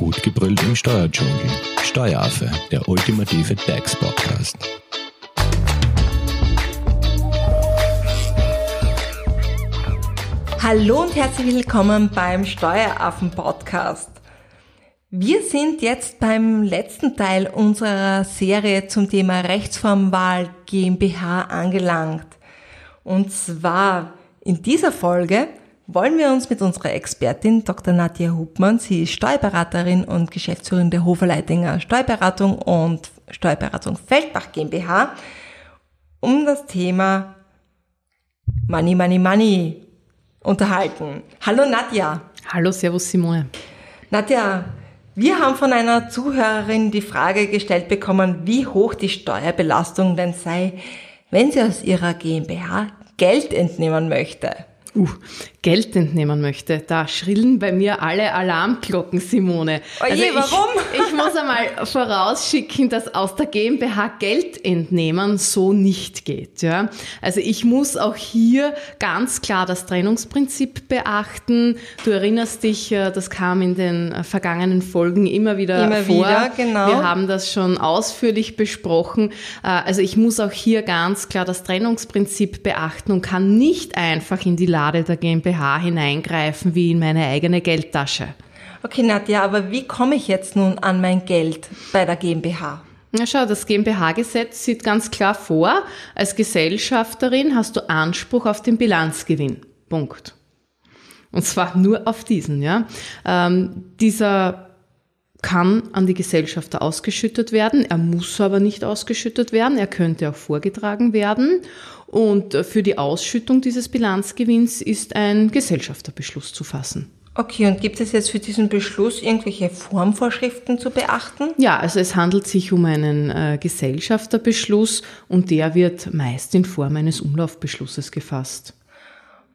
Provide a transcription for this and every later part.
Gut gebrüllt im Steuerdschungel. Steueraffe, der ultimative DAX-Podcast. Hallo und herzlich willkommen beim Steueraffen-Podcast. Wir sind jetzt beim letzten Teil unserer Serie zum Thema Rechtsformwahl GmbH angelangt. Und zwar in dieser Folge wollen wir uns mit unserer Expertin Dr. Nadja Hubmann, sie ist Steuerberaterin und Geschäftsführerin der Hoferleitinger Steuerberatung und Steuerberatung Feldbach GmbH, um das Thema Money, Money, Money unterhalten. Hallo Nadja. Hallo, Servus Simone. Nadja, wir haben von einer Zuhörerin die Frage gestellt bekommen, wie hoch die Steuerbelastung denn sei, wenn sie aus ihrer GmbH Geld entnehmen möchte. Uh, Geld entnehmen möchte, da schrillen bei mir alle Alarmglocken, Simone. Oje, also ich, warum? Ich muss einmal vorausschicken, dass aus der GmbH Geld entnehmen so nicht geht. Ja? Also ich muss auch hier ganz klar das Trennungsprinzip beachten. Du erinnerst dich, äh, das kam in den äh, vergangenen Folgen immer wieder immer vor. Wieder, genau. Wir haben das schon ausführlich besprochen. Äh, also ich muss auch hier ganz klar das Trennungsprinzip beachten und kann nicht einfach in die Lade der GmbH GmbH hineingreifen wie in meine eigene Geldtasche. Okay, Nadja, aber wie komme ich jetzt nun an mein Geld bei der GmbH? Na schau, das GmbH-Gesetz sieht ganz klar vor, als Gesellschafterin hast du Anspruch auf den Bilanzgewinn. Punkt. Und zwar nur auf diesen, ja. Ähm, dieser kann an die Gesellschafter ausgeschüttet werden. Er muss aber nicht ausgeschüttet werden. Er könnte auch vorgetragen werden. Und für die Ausschüttung dieses Bilanzgewinns ist ein Gesellschafterbeschluss zu fassen. Okay, und gibt es jetzt für diesen Beschluss irgendwelche Formvorschriften zu beachten? Ja, also es handelt sich um einen äh, Gesellschafterbeschluss und der wird meist in Form eines Umlaufbeschlusses gefasst.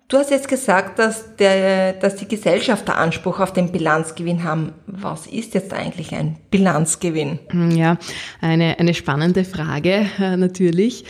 Du hast jetzt gesagt, dass, der, dass die Gesellschafter Anspruch auf den Bilanzgewinn haben. Was ist jetzt eigentlich ein Bilanzgewinn? Ja, eine, eine spannende Frage äh, natürlich.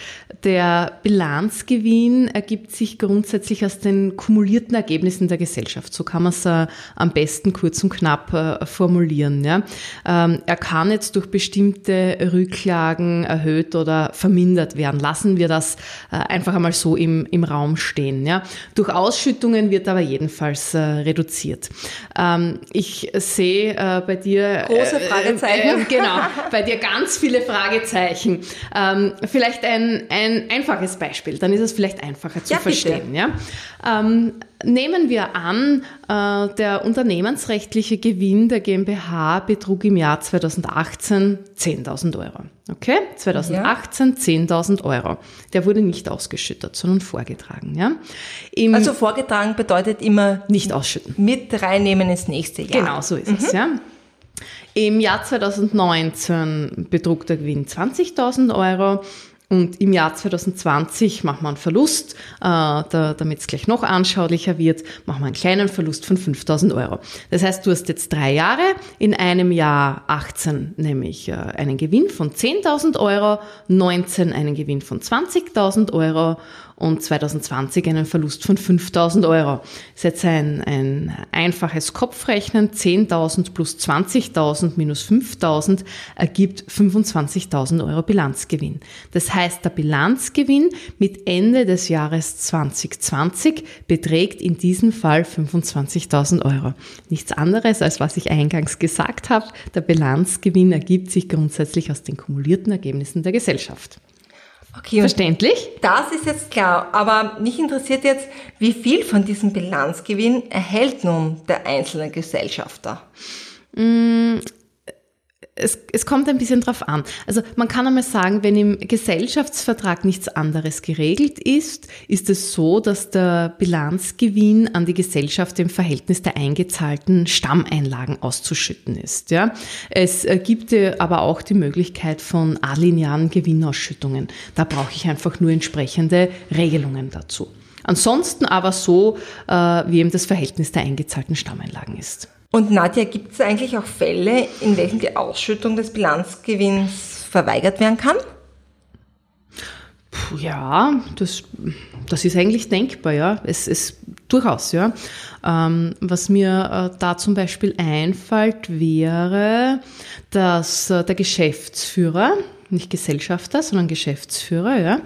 Der Bilanzgewinn ergibt sich grundsätzlich aus den kumulierten Ergebnissen der Gesellschaft. So kann man es äh, am besten kurz und knapp äh, formulieren. Ja. Ähm, er kann jetzt durch bestimmte Rücklagen erhöht oder vermindert werden. Lassen wir das einfach einmal so im, im Raum stehen. Ja. Durch durch Ausschüttungen wird aber jedenfalls äh, reduziert. Ähm, ich sehe äh, bei dir große äh, Fragezeichen. Äh, genau, bei dir ganz viele Fragezeichen. Ähm, vielleicht ein, ein einfaches Beispiel, dann ist es vielleicht einfacher zu ja, verstehen. Ja? Ähm, nehmen wir an, äh, der unternehmensrechtliche Gewinn der GmbH betrug im Jahr 2018 10.000 Euro. Okay, 2018 ja. 10.000 Euro. Der wurde nicht ausgeschüttet, sondern vorgetragen. Ja? Im also vorgetragen bedeutet immer nicht ausschütten. Mit reinnehmen ins nächste Jahr. Genau, so ist mhm. es. Ja. Im Jahr 2019 betrug der Gewinn 20.000 Euro. Und im Jahr 2020 machen wir einen Verlust, äh, da, damit es gleich noch anschaulicher wird, machen wir einen kleinen Verlust von 5000 Euro. Das heißt, du hast jetzt drei Jahre, in einem Jahr 18 nämlich äh, einen Gewinn von 10.000 Euro, 19 einen Gewinn von 20.000 Euro und 2020 einen Verlust von 5000 Euro. Das ist jetzt ein, ein einfaches Kopfrechnen. 10.000 plus 20.000 minus 5.000 ergibt 25.000 Euro Bilanzgewinn. Das heißt, der Bilanzgewinn mit Ende des Jahres 2020 beträgt in diesem Fall 25.000 Euro. Nichts anderes, als was ich eingangs gesagt habe. Der Bilanzgewinn ergibt sich grundsätzlich aus den kumulierten Ergebnissen der Gesellschaft. Okay, Verständlich? Das ist jetzt klar. Aber mich interessiert jetzt, wie viel von diesem Bilanzgewinn erhält nun der einzelne Gesellschafter? Es, es kommt ein bisschen drauf an. Also man kann einmal sagen, wenn im Gesellschaftsvertrag nichts anderes geregelt ist, ist es so, dass der Bilanzgewinn an die Gesellschaft im Verhältnis der eingezahlten Stammeinlagen auszuschütten ist. Ja? Es gibt aber auch die Möglichkeit von alinearen Gewinnausschüttungen. Da brauche ich einfach nur entsprechende Regelungen dazu. Ansonsten aber so, äh, wie eben das Verhältnis der eingezahlten Stammeinlagen ist. Und Nadja, gibt es eigentlich auch Fälle, in welchen die Ausschüttung des Bilanzgewinns verweigert werden kann? Ja, das, das ist eigentlich denkbar, ja. Es ist durchaus, ja. Ähm, was mir äh, da zum Beispiel einfällt, wäre, dass äh, der Geschäftsführer, nicht Gesellschafter, sondern Geschäftsführer, ja,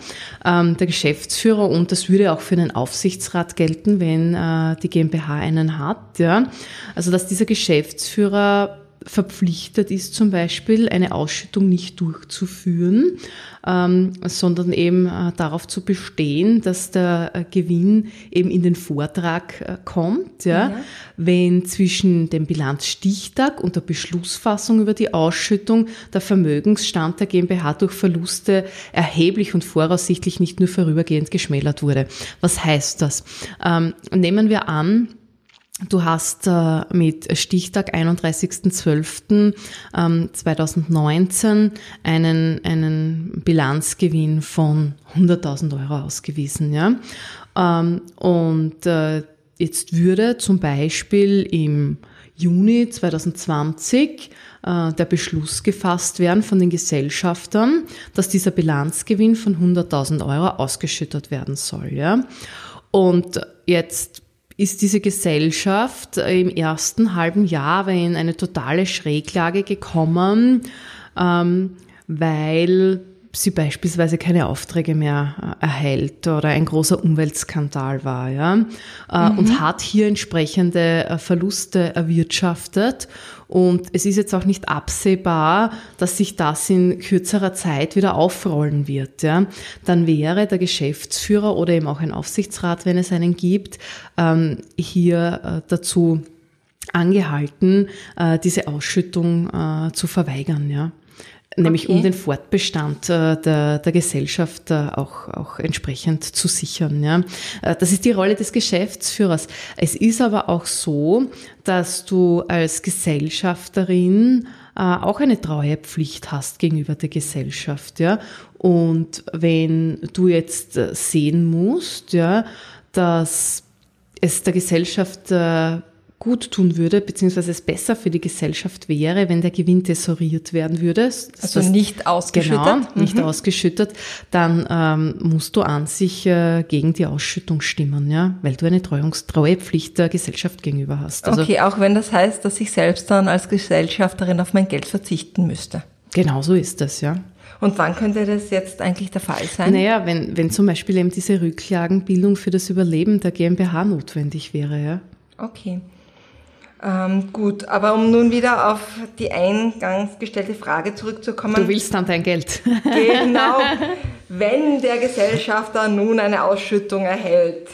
ähm, der Geschäftsführer und das würde auch für einen Aufsichtsrat gelten, wenn äh, die GmbH einen hat, ja. Also dass dieser Geschäftsführer verpflichtet ist, zum Beispiel eine Ausschüttung nicht durchzuführen, ähm, sondern eben äh, darauf zu bestehen, dass der äh, Gewinn eben in den Vortrag äh, kommt. Ja? ja? Wenn zwischen dem Bilanzstichtag und der Beschlussfassung über die Ausschüttung der Vermögensstand der GmbH durch Verluste erheblich und voraussichtlich nicht nur vorübergehend geschmälert wurde. Was heißt das? Ähm, nehmen wir an, Du hast äh, mit Stichtag 31.12.2019 ähm, einen, einen Bilanzgewinn von 100.000 Euro ausgewiesen. Ja? Ähm, und äh, jetzt würde zum Beispiel im Juni 2020 äh, der Beschluss gefasst werden von den Gesellschaftern, dass dieser Bilanzgewinn von 100.000 Euro ausgeschüttet werden soll. Ja? Und jetzt ist diese Gesellschaft im ersten halben Jahr in eine totale Schräglage gekommen, ähm, weil sie beispielsweise keine Aufträge mehr äh, erhält oder ein großer Umweltskandal war, ja, äh, mhm. und hat hier entsprechende äh, Verluste erwirtschaftet. Und es ist jetzt auch nicht absehbar, dass sich das in kürzerer Zeit wieder aufrollen wird. Ja. Dann wäre der Geschäftsführer oder eben auch ein Aufsichtsrat, wenn es einen gibt, ähm, hier dazu angehalten, diese Ausschüttung zu verweigern. Ja nämlich okay. um den Fortbestand äh, der, der Gesellschaft äh, auch, auch entsprechend zu sichern. Ja. Äh, das ist die Rolle des Geschäftsführers. Es ist aber auch so, dass du als Gesellschafterin auch eine Treuepflicht hast gegenüber der Gesellschaft. Ja. Und wenn du jetzt sehen musst, ja, dass es der Gesellschaft gut tun würde, beziehungsweise es besser für die Gesellschaft wäre, wenn der Gewinn tesoriert werden würde. Also das, nicht ausgeschüttet? Genau, nicht mhm. ausgeschüttet. Dann ähm, musst du an sich äh, gegen die Ausschüttung stimmen, ja, weil du eine Treuungs Treuepflicht der Gesellschaft gegenüber hast. Also, okay, auch wenn das heißt, dass ich selbst dann als Gesellschafterin auf mein Geld verzichten müsste. Genau so ist das, ja. Und wann könnte das jetzt eigentlich der Fall sein? Naja, wenn, wenn zum Beispiel eben diese Rücklagenbildung für das Überleben der GmbH notwendig wäre, ja. Okay. Ähm, gut, aber um nun wieder auf die eingangs gestellte Frage zurückzukommen. Du willst dann dein Geld. Genau. Wenn der Gesellschafter nun eine Ausschüttung erhält,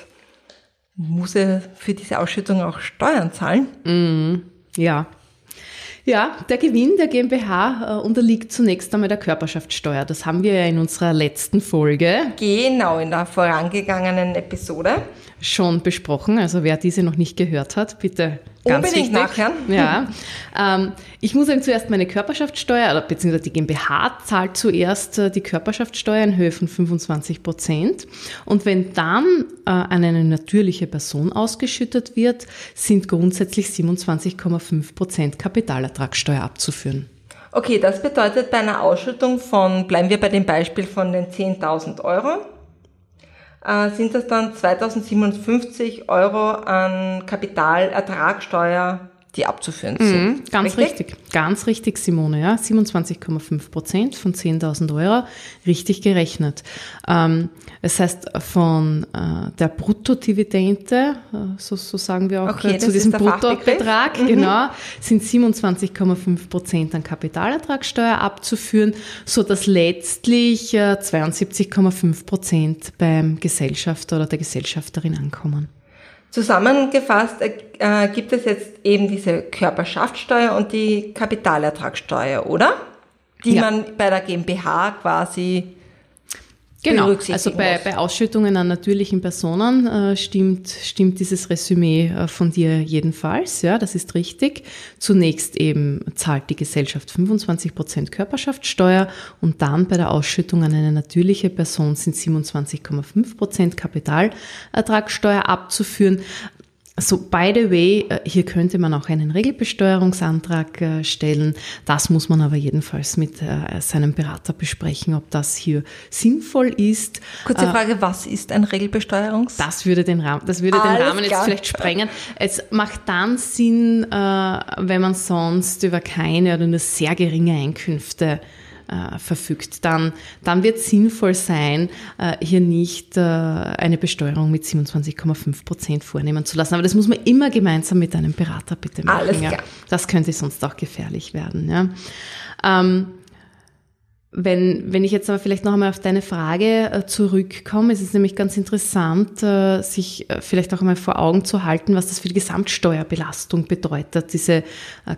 muss er für diese Ausschüttung auch Steuern zahlen? Mm, ja. Ja, der Gewinn der GmbH äh, unterliegt zunächst einmal der Körperschaftssteuer. Das haben wir ja in unserer letzten Folge. Genau, in der vorangegangenen Episode. Schon besprochen. Also wer diese noch nicht gehört hat, bitte Ganz Unbedingt nachhören. Ja. Ähm, ich muss sagen, zuerst meine Körperschaftssteuer, oder beziehungsweise die GmbH zahlt zuerst äh, die Körperschaftssteuer in Höhe von 25 Prozent. Und wenn dann äh, an eine natürliche Person ausgeschüttet wird, sind grundsätzlich 27,5 Prozent Kapitalertragssteuer abzuführen. Okay, das bedeutet bei einer Ausschüttung von, bleiben wir bei dem Beispiel von den 10.000 Euro, äh, sind das dann 2057 Euro an Kapitalertragssteuer, die abzuführen sind. Mhm, ganz richtig? richtig? ganz richtig, Simone, ja. 27,5 Prozent von 10.000 Euro, richtig gerechnet. Ähm, das heißt, von äh, der Bruttodividende, äh, so, so sagen wir auch okay, äh, zu diesem Bruttobetrag, mhm. genau, sind 27,5 Prozent an Kapitalertragssteuer abzuführen, so dass letztlich äh, 72,5 Prozent beim Gesellschafter oder der Gesellschafterin ankommen. Zusammengefasst äh, gibt es jetzt eben diese Körperschaftssteuer und die Kapitalertragssteuer, oder? Die ja. man bei der GmbH quasi Genau, also bei, bei Ausschüttungen an natürlichen Personen äh, stimmt, stimmt dieses Resümee äh, von dir jedenfalls, ja, das ist richtig. Zunächst eben zahlt die Gesellschaft 25 Prozent Körperschaftssteuer und dann bei der Ausschüttung an eine natürliche Person sind 27,5 Prozent Kapitalertragssteuer abzuführen. So, by the way, äh, hier könnte man auch einen Regelbesteuerungsantrag äh, stellen. Das muss man aber jedenfalls mit äh, seinem Berater besprechen, ob das hier sinnvoll ist. Kurze Frage, was ist ein Regelbesteuerungsantrag? Das würde den Rahmen, das würde den Rahmen jetzt vielleicht sprengen. Es macht dann Sinn, wenn man sonst über keine oder nur sehr geringe Einkünfte äh, verfügt, dann, dann wird es sinnvoll sein, äh, hier nicht äh, eine Besteuerung mit 27,5 Prozent vornehmen zu lassen. Aber das muss man immer gemeinsam mit einem Berater bitte machen. Alles klar. Ja. Das könnte sonst auch gefährlich werden. Ja. Ähm, wenn, wenn ich jetzt aber vielleicht noch einmal auf deine Frage äh, zurückkomme, es ist nämlich ganz interessant, äh, sich äh, vielleicht auch einmal vor Augen zu halten, was das für die Gesamtsteuerbelastung bedeutet, diese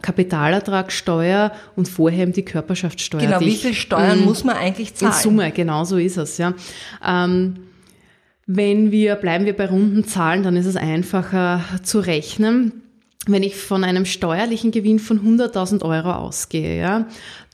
Kapitalertragssteuer und vorher eben die Körperschaftssteuer. Genau, wie viel Steuern muss man eigentlich zahlen? In Summe, genau so ist es, ja. Ähm, wenn wir, bleiben wir bei runden Zahlen, dann ist es einfacher zu rechnen wenn ich von einem steuerlichen Gewinn von 100.000 Euro ausgehe, ja,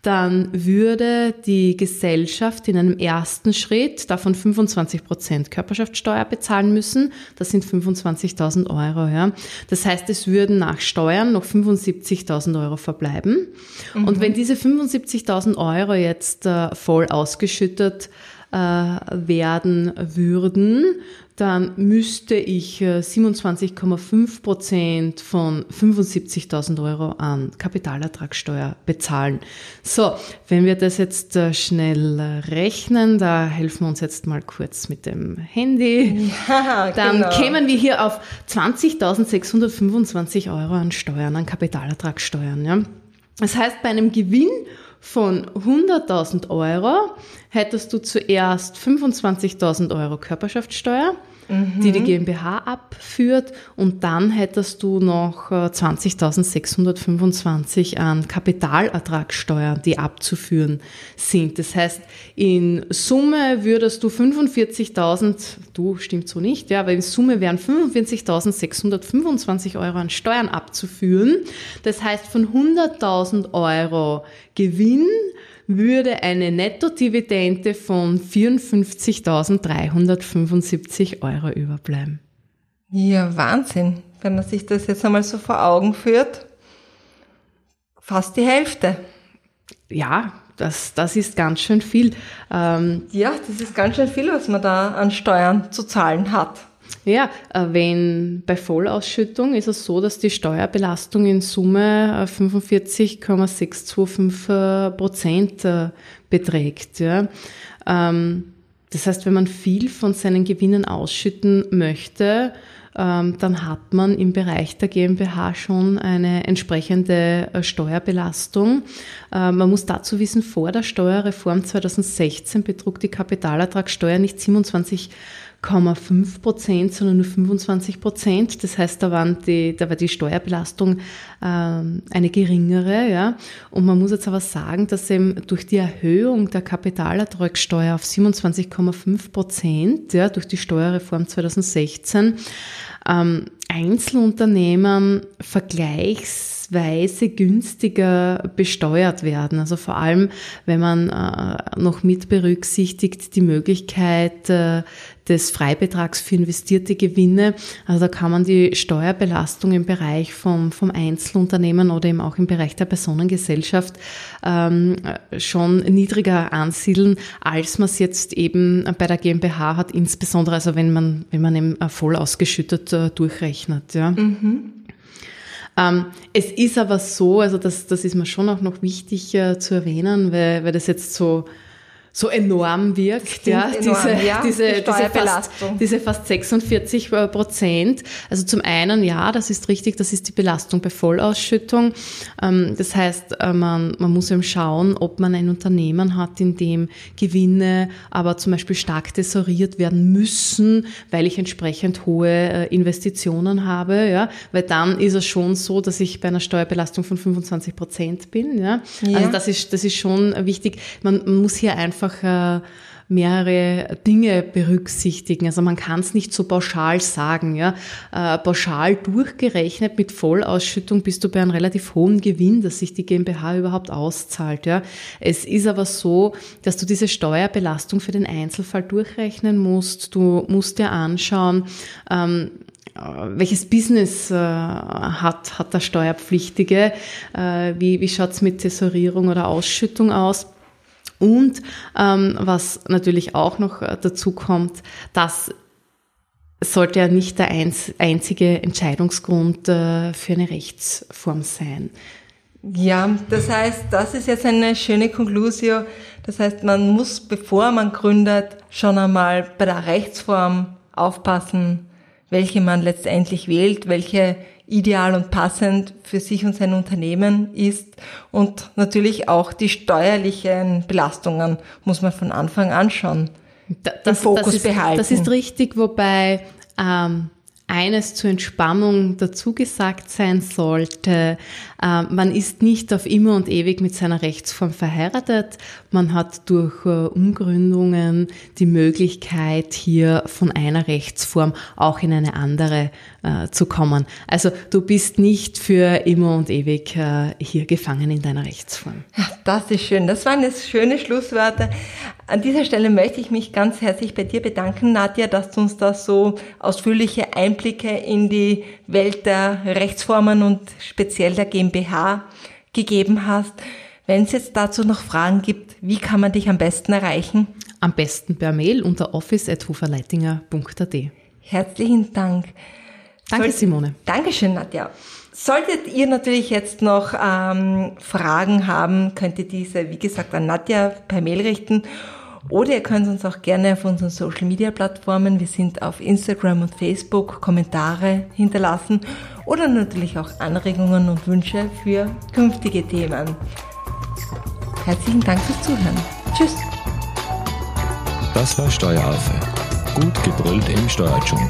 dann würde die Gesellschaft in einem ersten Schritt davon 25 Prozent Körperschaftssteuer bezahlen müssen. Das sind 25.000 Euro. Ja. Das heißt, es würden nach Steuern noch 75.000 Euro verbleiben. Mhm. Und wenn diese 75.000 Euro jetzt äh, voll ausgeschüttet äh, werden würden, dann müsste ich 27,5 äh, Prozent von 75.000 Euro an Kapitalertragssteuer bezahlen. So, wenn wir das jetzt äh, schnell äh, rechnen, da helfen wir uns jetzt mal kurz mit dem Handy. Ja, dann genau. kämen wir hier auf 20.625 Euro an Steuern, an Kapitalertragssteuern. Ja. Das heißt, bei einem Gewinn von 100.000 Euro hättest du zuerst 25.000 Euro Körperschaftssteuer, mhm. die die GmbH abführt und dann hättest du noch 20.625 äh, an Kapitalertragssteuer, die abzuführen sind. Das heißt, in Summe würdest du 45.000, du stimmt so nicht, ja, aber in Summe wären 45.625 Euro an Steuern abzuführen. Das heißt, von 100.000 Euro Gewinn würde eine Nettodividende von 54.375 Euro überbleiben. Ja, Wahnsinn, wenn man sich das jetzt einmal so vor Augen führt. Fast die Hälfte. Ja, das, das ist ganz schön viel. Ähm, ja, das ist ganz schön viel, was man da an Steuern zu zahlen hat. Ja, äh, wenn bei Vollausschüttung ist es so, dass die Steuerbelastung in Summe 45,625 äh, Prozent äh, beträgt. Ja. Ähm, das heißt, wenn man viel von seinen Gewinnen ausschütten möchte, ähm, dann hat man im Bereich der GmbH schon eine entsprechende Steuerbelastung. Man muss dazu wissen, vor der Steuerreform 2016 betrug die Kapitalertragssteuer nicht 27 0,5 Prozent, sondern nur 25 Prozent. Das heißt, da, waren die, da war die Steuerbelastung ähm, eine geringere. Ja. Und man muss jetzt aber sagen, dass eben durch die Erhöhung der Kapitalertragssteuer auf 27,5 Prozent, ja, durch die Steuerreform 2016, ähm, Einzelunternehmen vergleichsweise günstiger besteuert werden. Also vor allem, wenn man äh, noch mit berücksichtigt die Möglichkeit äh, des Freibetrags für investierte Gewinne. Also da kann man die Steuerbelastung im Bereich vom, vom Einzelunternehmen oder eben auch im Bereich der Personengesellschaft ähm, schon niedriger ansiedeln, als man es jetzt eben bei der GmbH hat, insbesondere also wenn man, wenn man eben voll ausgeschüttet äh, durchrechnet. Ja. Mhm. Ähm, es ist aber so, also das, das ist mir schon auch noch wichtig äh, zu erwähnen, weil, weil das jetzt so so enorm wirkt, ja, enorm, diese, ja, diese, die diese, fast, diese fast 46 äh, Prozent. Also zum einen, ja, das ist richtig, das ist die Belastung bei Vollausschüttung. Ähm, das heißt, äh, man, man muss eben schauen, ob man ein Unternehmen hat, in dem Gewinne aber zum Beispiel stark tesoriert werden müssen, weil ich entsprechend hohe äh, Investitionen habe, ja, weil dann ist es schon so, dass ich bei einer Steuerbelastung von 25 Prozent bin, ja. ja. Also das ist, das ist schon wichtig. Man, man muss hier einfach einfach äh, mehrere Dinge berücksichtigen. Also man kann es nicht so pauschal sagen. Ja. Äh, pauschal durchgerechnet mit Vollausschüttung bist du bei einem relativ hohen Gewinn, dass sich die GmbH überhaupt auszahlt. Ja. Es ist aber so, dass du diese Steuerbelastung für den Einzelfall durchrechnen musst. Du musst dir anschauen, ähm, welches Business äh, hat, hat der Steuerpflichtige, äh, wie, wie schaut's mit Tesorierung oder Ausschüttung aus. Und ähm, was natürlich auch noch äh, dazu kommt, das sollte ja nicht der einzige Entscheidungsgrund äh, für eine Rechtsform sein. Ja, das heißt, das ist jetzt eine schöne Konklusio. Das heißt, man muss, bevor man gründet, schon einmal bei der Rechtsform aufpassen, welche man letztendlich wählt, welche ideal und passend für sich und sein Unternehmen ist. Und natürlich auch die steuerlichen Belastungen muss man von Anfang an schon das, im Fokus das ist, behalten. Das ist richtig, wobei ähm, eines zur Entspannung dazu gesagt sein sollte. Äh, man ist nicht auf immer und ewig mit seiner Rechtsform verheiratet. Man hat durch äh, Umgründungen die Möglichkeit, hier von einer Rechtsform auch in eine andere äh, zu kommen. Also du bist nicht für immer und ewig hier gefangen in deiner Rechtsform. Das ist schön. Das waren jetzt schöne Schlussworte. An dieser Stelle möchte ich mich ganz herzlich bei dir bedanken, Nadja, dass du uns da so ausführliche Einblicke in die Welt der Rechtsformen und speziell der GmbH gegeben hast. Wenn es jetzt dazu noch Fragen gibt, wie kann man dich am besten erreichen? Am besten per Mail unter office.huferleitinger.at. Herzlichen Dank. Danke, Soll Simone. Dankeschön, Nadja. Solltet ihr natürlich jetzt noch ähm, Fragen haben, könnt ihr diese, wie gesagt, an Nadja per Mail richten. Oder ihr könnt uns auch gerne auf unseren Social Media Plattformen, wir sind auf Instagram und Facebook, Kommentare hinterlassen oder natürlich auch Anregungen und Wünsche für künftige Themen. Herzlichen Dank fürs Zuhören. Tschüss. Das war Steueraffe. Gut gebrüllt im Steuerdschungel.